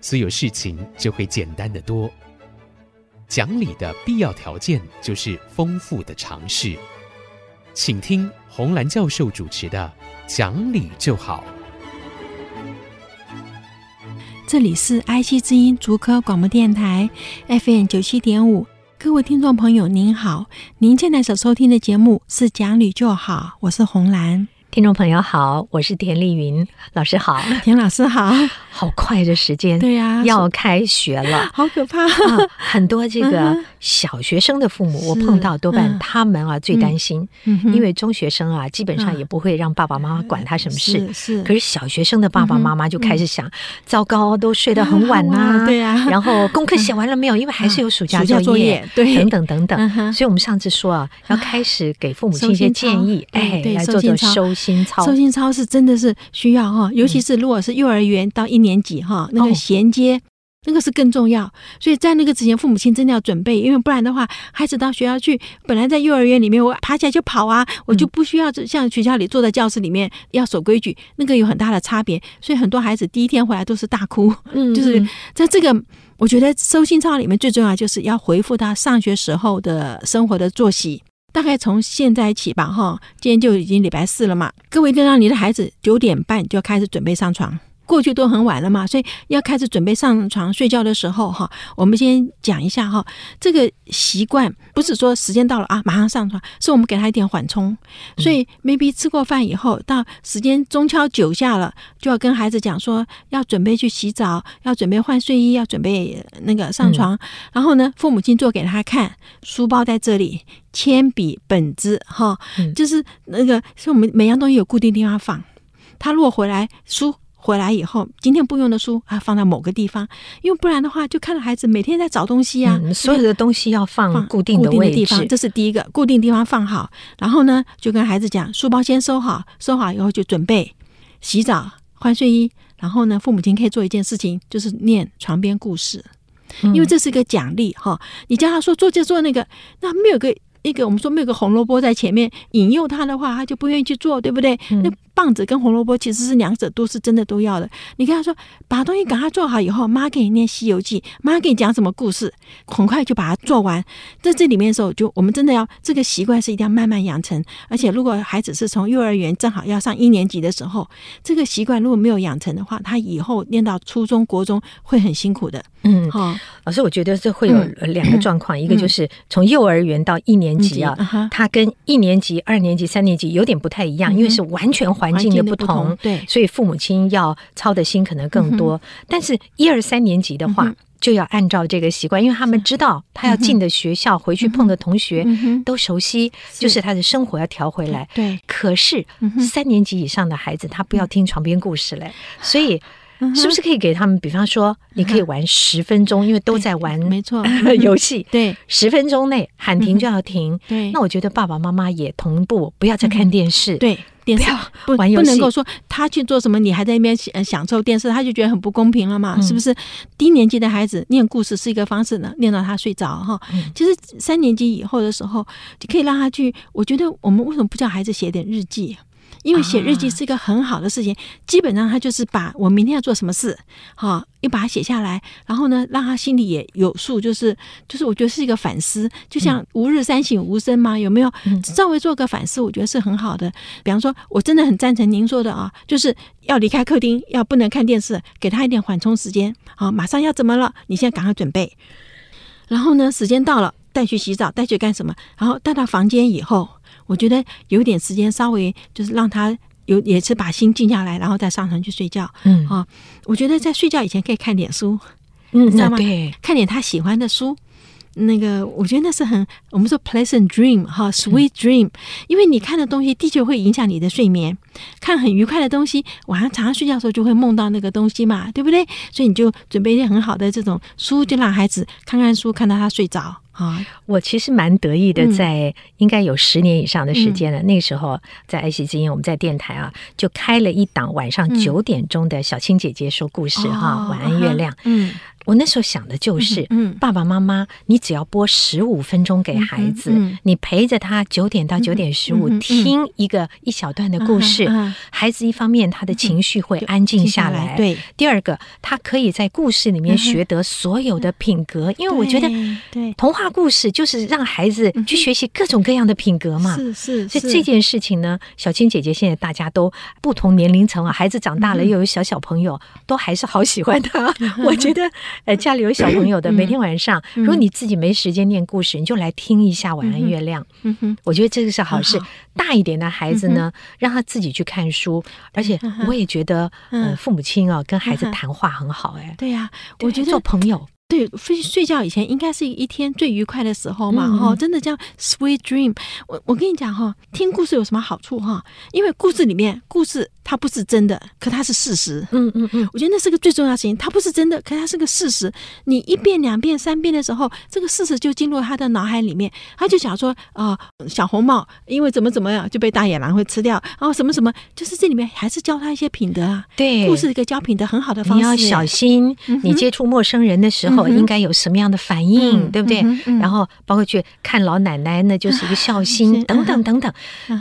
所有事情就会简单的多。讲理的必要条件就是丰富的尝试。请听红兰教授主持的《讲理就好》。这里是 IC 之音竹科广播电台 FM 九七点五，各位听众朋友您好，您现在所收听的节目是《讲理就好》，我是红兰。听众朋友好，我是田丽云老师好，田老师好，好快的时间，对呀，要开学了，好可怕，很多这个小学生的父母，我碰到多半他们啊最担心，因为中学生啊基本上也不会让爸爸妈妈管他什么事，是，可是小学生的爸爸妈妈就开始想，糟糕，都睡得很晚 呐，对呀，然后功课写完了没有？因为还是有暑假 作业，对，等等等等，所以我们上次说啊，要开始给父母亲一些建议，哎，来做做收。心操，收心操是真的是需要哈，尤其是如果是幼儿园到一年级哈，那个衔接那个是更重要。所以在那个之前，父母亲真的要准备，因为不然的话，孩子到学校去，本来在幼儿园里面我爬起来就跑啊，我就不需要像学校里坐在教室里面要守规矩，那个有很大的差别。所以很多孩子第一天回来都是大哭，嗯，就是在这个，我觉得收心操里面最重要就是要回复他上学时候的生活的作息。大概从现在起吧，哈，今天就已经礼拜四了嘛。各位，就让你的孩子九点半就要开始准备上床。过去都很晚了嘛，所以要开始准备上床睡觉的时候，哈，我们先讲一下哈，这个习惯不是说时间到了啊马上上床，是我们给他一点缓冲。所以 maybe 吃过饭以后，到时间中敲九下了，就要跟孩子讲说要准备去洗澡，要准备换睡衣，要准备那个上床。嗯、然后呢，父母亲做给他看，书包在这里，铅笔、本子，哈，就是那个是我们每样东西有固定地方放。他如果回来书。回来以后，今天不用的书啊，放在某个地方，因为不然的话，就看到孩子每天在找东西啊。嗯、所有的东西要放固定的位置，地方，这是第一个固定地方放好。然后呢，就跟孩子讲，书包先收好，收好以后就准备洗澡、换睡衣。然后呢，父母亲可以做一件事情，就是念床边故事，因为这是一个奖励哈。你叫他说做这做那个，那没有个。一个我们说没有个红萝卜在前面引诱他的话，他就不愿意去做，对不对？嗯、那棒子跟红萝卜其实是两者都是真的都要的。你跟他说把东西赶快做好以后，妈给你念《西游记》，妈给你讲什么故事，很快就把它做完。在这里面的时候，就我们真的要这个习惯是一定要慢慢养成。而且如果孩子是从幼儿园正好要上一年级的时候，这个习惯如果没有养成的话，他以后念到初中国中会很辛苦的。嗯，好，老师，我觉得这会有两个状况，嗯、一个就是从幼儿园到一年级啊，他、嗯、跟一年级、二年级、三年级有点不太一样，嗯、因为是完全环境的不同，对，所以父母亲要操的心可能更多。嗯、但是，一二三年级的话，嗯、就要按照这个习惯，因为他们知道他要进的学校，嗯、回去碰的同学都熟悉，嗯、就是他的生活要调回来。对，可是三年级以上的孩子，他不要听床边故事嘞，所以。是不是可以给他们？比方说，你可以玩十分钟，因为都在玩，没错，游戏。对，十分钟内喊停就要停。对，那我觉得爸爸妈妈也同步，不要再看电视。对，电视不玩游戏，不能够说他去做什么，你还在那边享受电视，他就觉得很不公平了嘛？是不是？低年级的孩子念故事是一个方式呢，念到他睡着哈。其实三年级以后的时候，就可以让他去。我觉得我们为什么不叫孩子写点日记？因为写日记是一个很好的事情，基本上他就是把我明天要做什么事，哈，又把它写下来，然后呢，让他心里也有数，就是就是我觉得是一个反思，就像吾日三省吾身嘛，有没有？稍微做个反思，我觉得是很好的。比方说，我真的很赞成您说的啊，就是要离开客厅，要不能看电视，给他一点缓冲时间，啊，马上要怎么了？你现在赶快准备，然后呢，时间到了，带去洗澡，带去干什么？然后带到房间以后。我觉得有点时间，稍微就是让他有也是把心静下来，然后再上床去睡觉。嗯啊，我觉得在睡觉以前可以看点书，嗯，你知道吗？对，看点他喜欢的书。那个我觉得那是很我们说 pleasant dream 哈，sweet dream，、嗯、因为你看的东西的确会影响你的睡眠。看很愉快的东西，晚上常常睡觉的时候就会梦到那个东西嘛，对不对？所以你就准备一些很好的这种书，就让孩子看看书，看到他睡着。啊，我其实蛮得意的，在应该有十年以上的时间了。嗯、那个时候在爱惜之音，我们在电台啊，就开了一档晚上九点钟的小青姐姐说故事哈，嗯、晚安月亮。嗯。我那时候想的就是，嗯，爸爸妈妈，你只要播十五分钟给孩子，你陪着他九点到九点十五听一个一小段的故事，孩子一方面他的情绪会安静下来，对。第二个，他可以在故事里面学得所有的品格，因为我觉得，对，童话故事就是让孩子去学习各种各样的品格嘛，是是。所以这件事情呢，小青姐姐现在大家都不同年龄层啊，孩子长大了又有小小朋友，都还是好喜欢他，我觉得。呃，家里有小朋友的，每天晚上，如果你自己没时间念故事，你就来听一下《晚安月亮》。嗯哼，我觉得这个是好事。大一点的孩子呢，让他自己去看书，而且我也觉得，呃，父母亲啊，跟孩子谈话很好。哎，对呀，我觉得做朋友。对，睡睡觉以前应该是一天最愉快的时候嘛，哈、嗯，真的叫 sweet dream。我我跟你讲哈，听故事有什么好处哈？因为故事里面故事它不是真的，可它是事实。嗯嗯嗯，我觉得那是个最重要的事情。它不是真的，可它是个事实。你一遍、两遍、三遍的时候，这个事实就进入他的脑海里面，他就想说啊、呃，小红帽因为怎么怎么样就被大野狼会吃掉，然后什么什么，就是这里面还是教他一些品德啊。对，故事一个教品德很好的方式。你要小心，你接触陌生人的时候。应该有什么样的反应，嗯、对不对？然后包括去看老奶奶，那就是一个孝心，等等等等。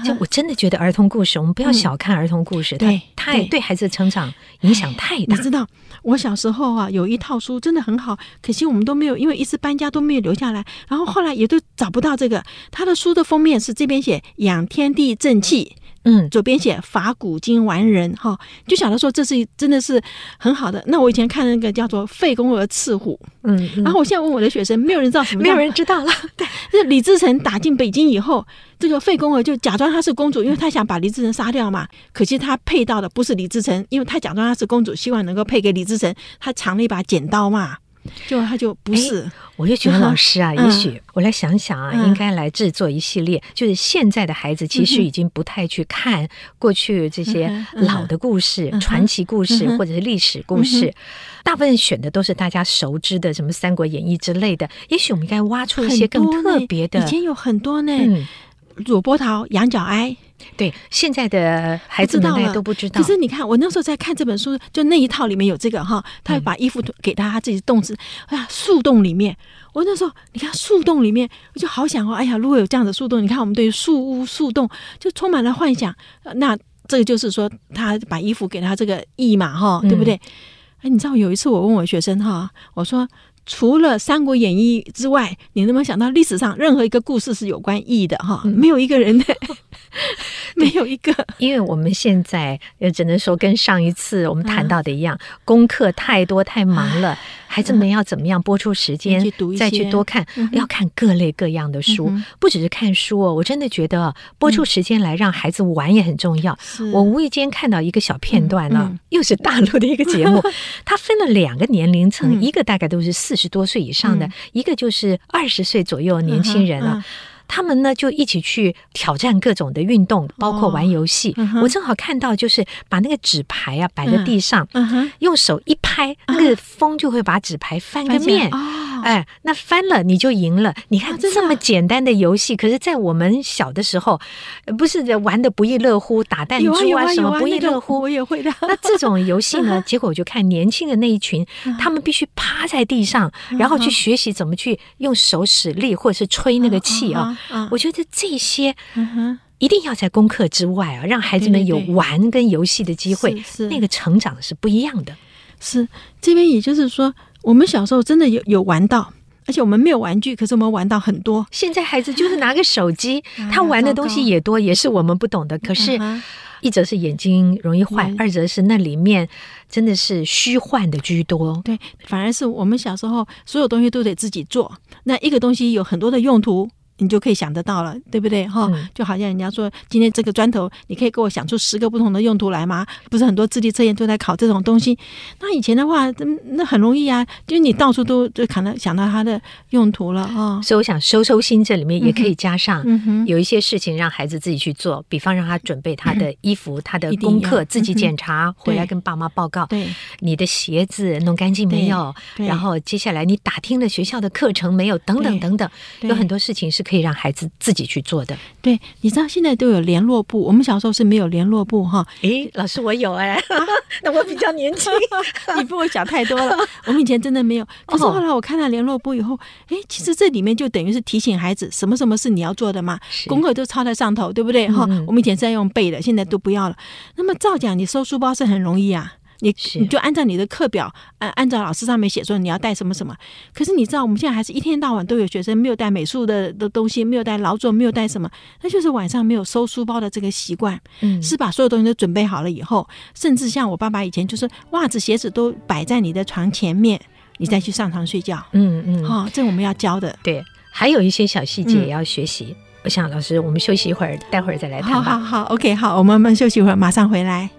就我真的觉得儿童故事，我们不要小看儿童故事，对、嗯，太对孩子的成长影响太大。你知道，我小时候啊，有一套书真的很好，可惜我们都没有，因为一次搬家都没有留下来。然后后来也都找不到这个。他的书的封面是这边写“养天地正气”。嗯，左边写法古今完人哈，就晓得说这是真的是很好的。那我以前看那个叫做费公娥刺虎，嗯，然后我现在问我的学生，没有人知道什么，没有人知道了。对，这李自成打进北京以后，这个费公娥就假装她是公主，因为她想把李自成杀掉嘛。可惜她配到的不是李自成，因为她假装她是公主，希望能够配给李自成，她藏了一把剪刀嘛。就他就不是，我就觉得老师啊，也许我来想想啊，应该来制作一系列，就是现在的孩子其实已经不太去看过去这些老的故事、传奇故事或者是历史故事，大部分选的都是大家熟知的什么《三国演义》之类的。也许我们应该挖出一些更特别的，以前有很多呢，左波桃、羊角哀。对，现在的孩子们都不知道。可是你看，我那时候在看这本书，就那一套里面有这个哈，他把衣服给他，他自己冻死。哎呀，树洞里面，我那时候你看树洞里面，我就好想哦，哎呀，如果有这样的树洞，你看我们对于树屋、树洞就充满了幻想。那这个就是说，他把衣服给他这个意嘛，哈，对不对？哎，你知道有一次我问我学生哈，我说。除了《三国演义》之外，你能不能想到历史上任何一个故事是有关义的？哈，没有一个人的，没有一个。因为我们现在也只能说跟上一次我们谈到的一样，啊、功课太多太忙了。孩子们要怎么样播出时间再去多看？要看各类各样的书，不只是看书哦。我真的觉得播出时间来让孩子玩也很重要。我无意间看到一个小片段呢，又是大陆的一个节目，它分了两个年龄层，一个大概都是四十多岁以上的，一个就是二十岁左右的年轻人了。他们呢就一起去挑战各种的运动，包括玩游戏。我正好看到，就是把那个纸牌啊摆在地上，用手一拍，那个风就会把纸牌翻个面。哎，那翻了你就赢了。你看这么简单的游戏，可是，在我们小的时候，不是玩的不亦乐乎，打弹珠啊什么不亦乐乎。我也会的。那这种游戏呢，结果我就看年轻的那一群，他们必须趴在地上，然后去学习怎么去用手使力，或者是吹那个气啊。我觉得这些一定要在功课之外啊，让孩子们有玩跟游戏的机会，那个成长是不一样的。是这边，也就是说。我们小时候真的有有玩到，而且我们没有玩具，可是我们玩到很多。现在孩子就是拿个手机，他玩的东西也多，也是我们不懂的。可是，一则是眼睛容易坏，二则是那里面真的是虚幻的居多。对，反而是我们小时候所有东西都得自己做。那一个东西有很多的用途。你就可以想得到了，对不对？哈、嗯，就好像人家说，今天这个砖头，你可以给我想出十个不同的用途来吗？不是很多智力测验都在考这种东西。那以前的话，那很容易啊，就是你到处都就可能想到它的用途了啊。所以我想收收心，这里面也可以加上有一些事情让孩子自己去做，比方让他准备他的衣服、他的功课，自己检查回来跟爸妈报告。对，你的鞋子弄干净没有？然后接下来你打听了学校的课程没有？等等等等，有很多事情是可以让孩子自己去做的。对，你知道现在都有联络部，我们小时候是没有联络部哈。诶，老师我有哎、欸，那我比较年轻，你比我小太多了。我们以前真的没有，可是后来我看到联络部以后，哎，其实这里面就等于是提醒孩子什么什么是你要做的嘛，功课都抄在上头，对不对？哈、嗯，我们以前是在用背的，现在都不要了。那么照讲，你收书包是很容易啊。你你就按照你的课表，按按照老师上面写说你要带什么什么。可是你知道我们现在还是一天到晚都有学生没有带美术的的东西，没有带劳作，没有带什么，那就是晚上没有收书包的这个习惯。嗯，是把所有东西都准备好了以后，甚至像我爸爸以前就是袜子鞋子都摆在你的床前面，你再去上床睡觉。嗯嗯，好、哦，这我们要教的。对，还有一些小细节也要学习。嗯、我想老师，我们休息一会儿，待会儿再来谈吧。好好好，OK，好，我们慢休息一会儿，马上回来。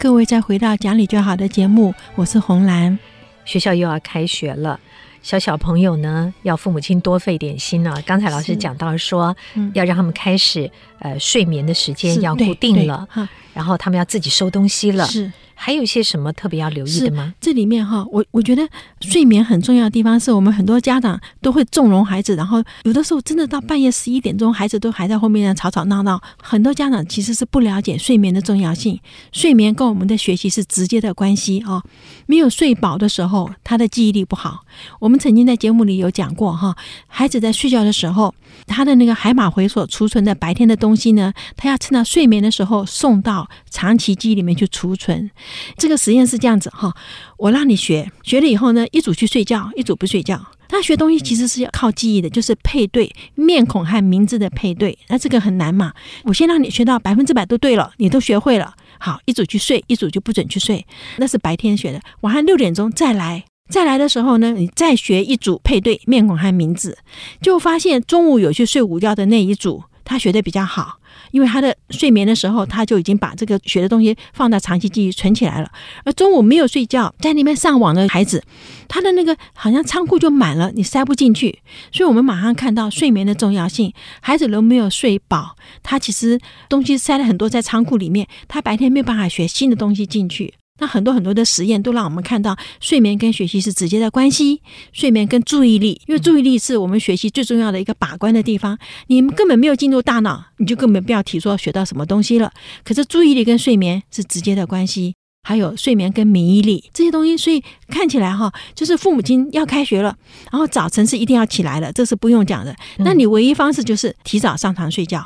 各位再回到讲理就好的节目，我是红兰。学校又要开学了，小小朋友呢，要父母亲多费点心呢、啊。刚才老师讲到说，要让他们开始呃睡眠的时间要固定了，然后他们要自己收东西了。是。还有一些什么特别要留意的吗？这里面哈，我我觉得睡眠很重要的地方，是我们很多家长都会纵容孩子，然后有的时候真的到半夜十一点钟，孩子都还在后面吵吵闹闹。很多家长其实是不了解睡眠的重要性，睡眠跟我们的学习是直接的关系啊。没有睡饱的时候，他的记忆力不好。我们曾经在节目里有讲过哈，孩子在睡觉的时候，他的那个海马回所储存的白天的东西呢，他要趁到睡眠的时候送到长期记忆里面去储存。这个实验是这样子哈，我让你学，学了以后呢，一组去睡觉，一组不睡觉。他学东西其实是要靠记忆的，就是配对面孔和名字的配对。那这个很难嘛？我先让你学到百分之百都对了，你都学会了，好，一组去睡，一组就不准去睡。那是白天学的，晚上六点钟再来，再来的时候呢，你再学一组配对面孔和名字，就发现中午有去睡午觉的那一组，他学的比较好。因为他的睡眠的时候，他就已经把这个学的东西放到长期记忆存起来了。而中午没有睡觉，在那边上网的孩子，他的那个好像仓库就满了，你塞不进去。所以我们马上看到睡眠的重要性。孩子都没有睡饱，他其实东西塞了很多在仓库里面，他白天没有办法学新的东西进去。那很多很多的实验都让我们看到，睡眠跟学习是直接的关系。睡眠跟注意力，因为注意力是我们学习最重要的一个把关的地方。你们根本没有进入大脑，你就根本不要提说学到什么东西了。可是注意力跟睡眠是直接的关系，还有睡眠跟免疫力这些东西。所以看起来哈，就是父母亲要开学了，然后早晨是一定要起来的，这是不用讲的。那你唯一方式就是提早上床睡觉。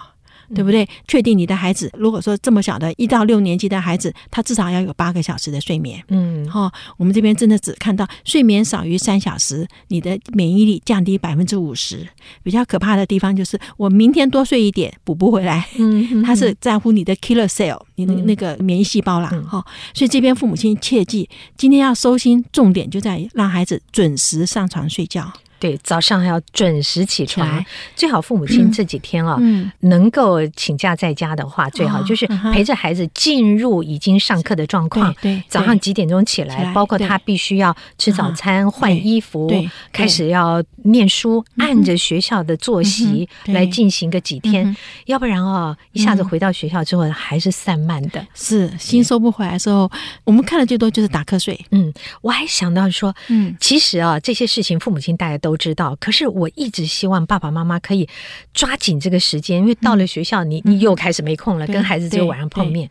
对不对？确定你的孩子，如果说这么小的一到六年级的孩子，他至少要有八个小时的睡眠。嗯，哈、哦，我们这边真的只看到睡眠少于三小时，你的免疫力降低百分之五十。比较可怕的地方就是，我明天多睡一点补不回来。嗯，他是在乎你的 killer cell，你的那个免疫细胞啦。哈、嗯哦，所以这边父母亲切记，今天要收心，重点就在于让孩子准时上床睡觉。对，早上还要准时起床，最好父母亲这几天啊，嗯，能够请假在家的话，最好就是陪着孩子进入已经上课的状况。对，早上几点钟起来，包括他必须要吃早餐、换衣服，开始要念书，按着学校的作息来进行个几天，要不然啊，一下子回到学校之后还是散漫的，是心收不回来的时候，我们看的最多就是打瞌睡。嗯，我还想到说，嗯，其实啊，这些事情父母亲大家都。都知道。可是我一直希望爸爸妈妈可以抓紧这个时间，因为到了学校，你你又开始没空了，跟孩子只有晚上碰面。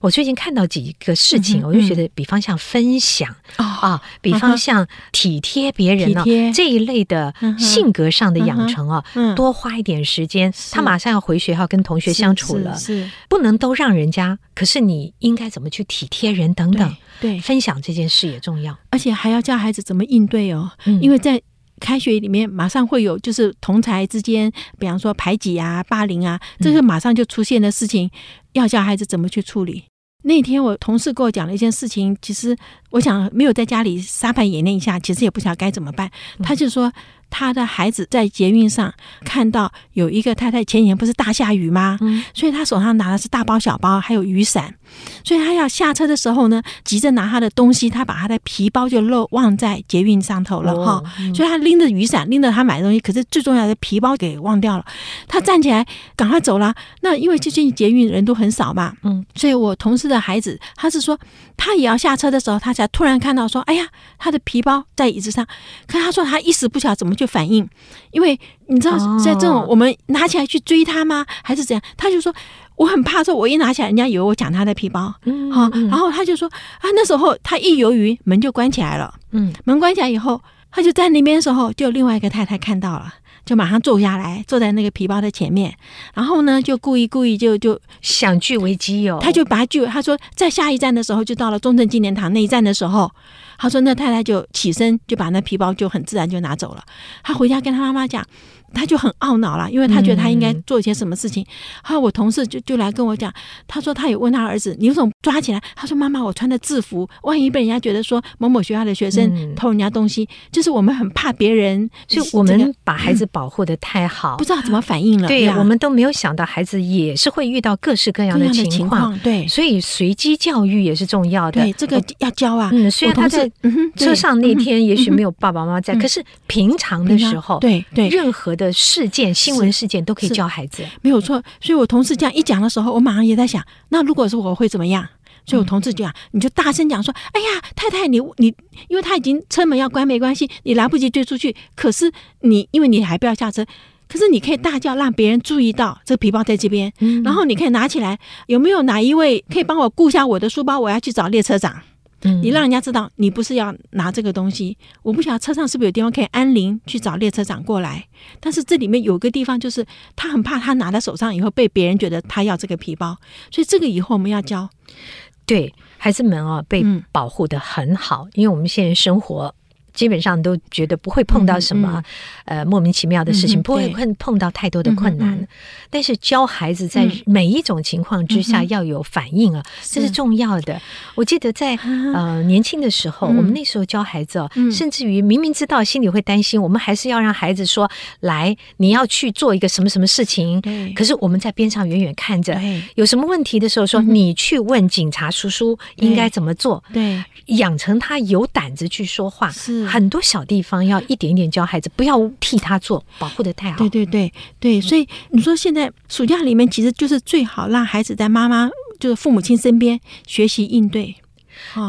我最近看到几个事情，我就觉得，比方像分享啊，比方像体贴别人呢这一类的性格上的养成啊，多花一点时间。他马上要回学校跟同学相处了，是不能都让人家。可是你应该怎么去体贴人等等，对，分享这件事也重要，而且还要教孩子怎么应对哦，因为在开学里面马上会有就是同才之间，比方说排挤啊、霸凌啊，这个马上就出现的事情，要教孩子怎么去处理。那天我同事跟我讲了一件事情，其实我想没有在家里沙盘演练一下，其实也不晓得该怎么办。他就说。他的孩子在捷运上看到有一个太太，前几天不是大下雨吗？嗯，所以他手上拿的是大包小包，还有雨伞，所以他要下车的时候呢，急着拿他的东西，他把他的皮包就漏忘在捷运上头了哈。所以他拎着雨伞，拎着他买的东西，可是最重要的皮包给忘掉了。他站起来赶快走了。那因为最近捷运人都很少嘛，嗯，所以我同事的孩子他是说，他也要下车的时候，他才突然看到说，哎呀，他的皮包在椅子上。可他说他一时不晓得怎么。就反应，因为你知道，在这种我们拿起来去追他吗？还是怎样？他就说我很怕，说我一拿起来，人家以为我抢他的皮包。嗯，好，然后他就说啊，那时候他一犹豫，门就关起来了。嗯，门关起来以后，他就在那边的时候，就有另外一个太太看到了，就马上坐下来，坐在那个皮包的前面，然后呢，就故意故意就就想据为己有，他就把他据，他说在下一站的时候，就到了中正纪念堂那一站的时候。他说：“那太太就起身，就把那皮包就很自然就拿走了。他回家跟他妈妈讲。”他就很懊恼了，因为他觉得他应该做一些什么事情。后来我同事就就来跟我讲，他说他也问他儿子：“你为什么抓起来？”他说：“妈妈，我穿的制服，万一被人家觉得说某某学校的学生偷人家东西，就是我们很怕别人，所以我们把孩子保护的太好，不知道怎么反应了。对，我们都没有想到孩子也是会遇到各式各样的情况。对，所以随机教育也是重要的。对，这个要教啊。嗯，虽然他在车上那天也许没有爸爸妈妈在，可是平常的时候，对对，任何。的事件、新闻事件都可以教孩子，没有错。所以我同事这样一讲的时候，我马上也在想，那如果是我会怎么样？所以我同事就讲，你就大声讲说：“哎呀，太太，你你，因为他已经车门要关，没关系，你来不及追出去。可是你，因为你还不要下车，可是你可以大叫，让别人注意到这个皮包在这边，然后你可以拿起来。有没有哪一位可以帮我顾下我的书包？我要去找列车长。”你让人家知道你不是要拿这个东西，我不晓得车上是不是有地方可以安铃去找列车长过来。但是这里面有个地方，就是他很怕他拿在手上以后被别人觉得他要这个皮包，所以这个以后我们要教，对孩子们啊，被保护的很好，因为我们现在生活。基本上都觉得不会碰到什么，呃，莫名其妙的事情，不会碰碰到太多的困难。但是教孩子在每一种情况之下要有反应啊，这是重要的。我记得在呃年轻的时候，我们那时候教孩子哦，甚至于明明知道心里会担心，我们还是要让孩子说：“来，你要去做一个什么什么事情。”可是我们在边上远远看着，有什么问题的时候说：“你去问警察叔叔应该怎么做。”对，养成他有胆子去说话。是。很多小地方要一点一点教孩子，不要替他做，保护的太好。对对对对，所以你说现在暑假里面其实就是最好让孩子在妈妈就是父母亲身边学习应对。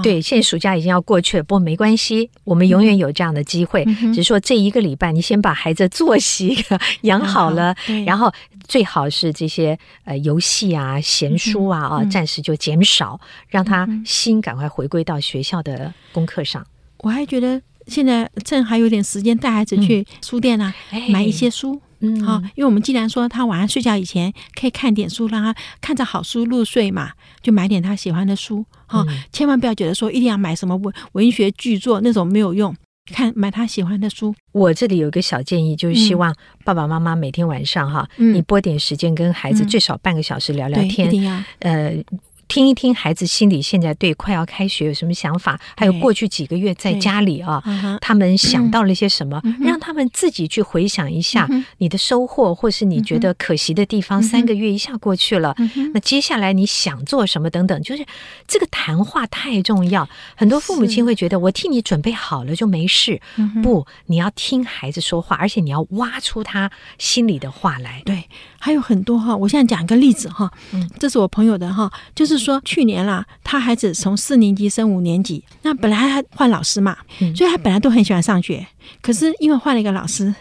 对，现在暑假已经要过去了，不过没关系，我们永远有这样的机会。只是说这一个礼拜，你先把孩子作息养好了，然后最好是这些呃游戏啊、闲书啊啊，暂时就减少，让他心赶快回归到学校的功课上。我还觉得。现在趁还有点时间，带孩子去书店啊，嗯、买一些书，嗯，好，因为我们既然说他晚上睡觉以前可以看点书，让他看着好书入睡嘛，就买点他喜欢的书，哈、嗯，千万不要觉得说一定要买什么文文学巨作那种没有用，看买他喜欢的书。我这里有一个小建议，就是希望爸爸妈妈每天晚上哈，嗯、你拨点时间跟孩子最少半个小时聊聊天，嗯、一定要，呃。听一听孩子心里现在对快要开学有什么想法，还有过去几个月在家里啊，他们想到了些什么，让他们自己去回想一下你的收获，或是你觉得可惜的地方。三个月一下过去了，那接下来你想做什么等等，就是这个谈话太重要。很多父母亲会觉得我替你准备好了就没事，不，你要听孩子说话，而且你要挖出他心里的话来。对，还有很多哈，我现在讲一个例子哈，这是我朋友的哈，就是。说去年啦，他孩子从四年级升五年级，那本来还换老师嘛，所以他本来都很喜欢上学，可是因为换了一个老师。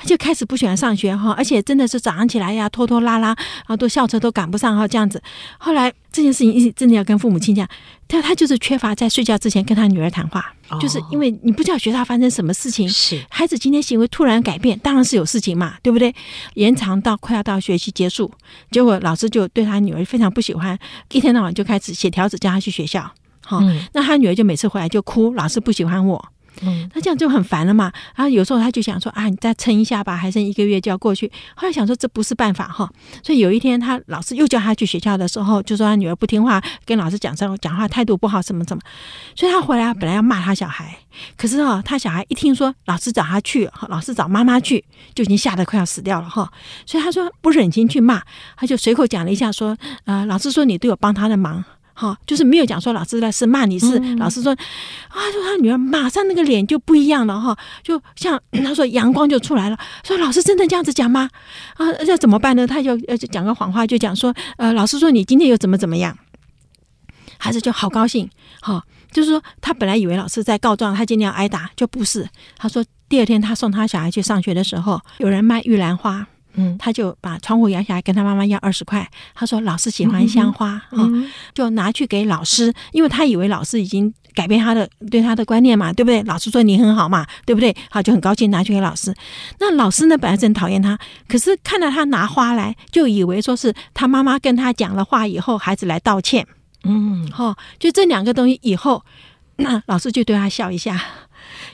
他就开始不喜欢上学哈，而且真的是早上起来呀，拖拖拉拉，然后都校车都赶不上哈，这样子。后来这件事情一直真的要跟父母亲讲，但他就是缺乏在睡觉之前跟他女儿谈话，哦、就是因为你不知道学校发生什么事情，是孩子今天行为突然改变，当然是有事情嘛，对不对？延长到快要到学期结束，结果老师就对他女儿非常不喜欢，一天到晚就开始写条子叫他去学校，好、嗯，那他女儿就每次回来就哭，老师不喜欢我。嗯，那这样就很烦了嘛。然后有时候他就想说啊，你再撑一下吧，还剩一个月就要过去。后来想说这不是办法哈，所以有一天他老师又叫他去学校的时候，就说他女儿不听话，跟老师讲说讲话态度不好，什么什么。所以他回来本来要骂他小孩，可是哈，他小孩一听说老师找他去，老师找妈妈去，就已经吓得快要死掉了哈。所以他说不忍心去骂，他就随口讲了一下说，呃，老师说你都有帮他的忙。好，就是没有讲说老师在是骂你是，嗯、老师说啊，说他女儿马上那个脸就不一样了哈，就像 他说阳光就出来了，说老师真的这样子讲吗？啊，要怎么办呢？他就讲个谎话，就讲说呃老师说你今天又怎么怎么样，孩子就好高兴，好，就是说他本来以为老师在告状，他今天要挨打，就不是。他说第二天他送他小孩去上学的时候，有人卖玉兰花。嗯，他就把窗户摇下来，跟他妈妈要二十块。他说：“老师喜欢香花啊、就拿去给老师，因为他以为老师已经改变他的对他的观念嘛，对不对？老师说你很好嘛，对不对？好，就很高兴拿去给老师。那老师呢，本来是很讨厌他，可是看到他拿花来，就以为说是他妈妈跟他讲了话以后，孩子来道歉。嗯，好、哦，就这两个东西以后，那老师就对他笑一下。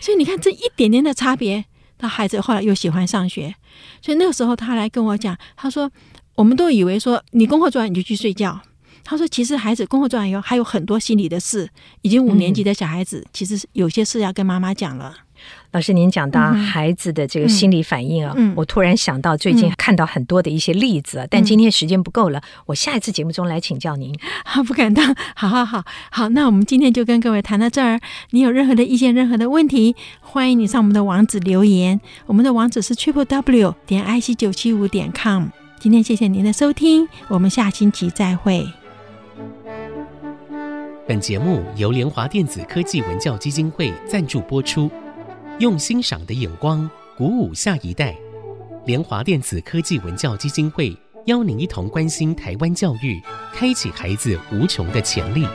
所以你看这一点点的差别。”他孩子后来又喜欢上学，所以那个时候他来跟我讲，他说：“我们都以为说你功课做完你就去睡觉。”他说：“其实孩子功课做完以后还有很多心里的事，已经五年级的小孩子，其实有些事要跟妈妈讲了。”老师，您讲到孩子的这个心理反应啊，嗯嗯、我突然想到最近看到很多的一些例子，嗯、但今天时间不够了，我下一次节目中来请教您。好，不敢当，好好好，好，那我们今天就跟各位谈到这儿。你有任何的意见、任何的问题，欢迎你上我们的网址留言。我们的网址是 triple w 点 i c 九七五点 com。今天谢谢您的收听，我们下星期再会。本节目由联华电子科技文教基金会赞助播出。用欣赏的眼光鼓舞下一代，联华电子科技文教基金会邀您一同关心台湾教育，开启孩子无穷的潜力。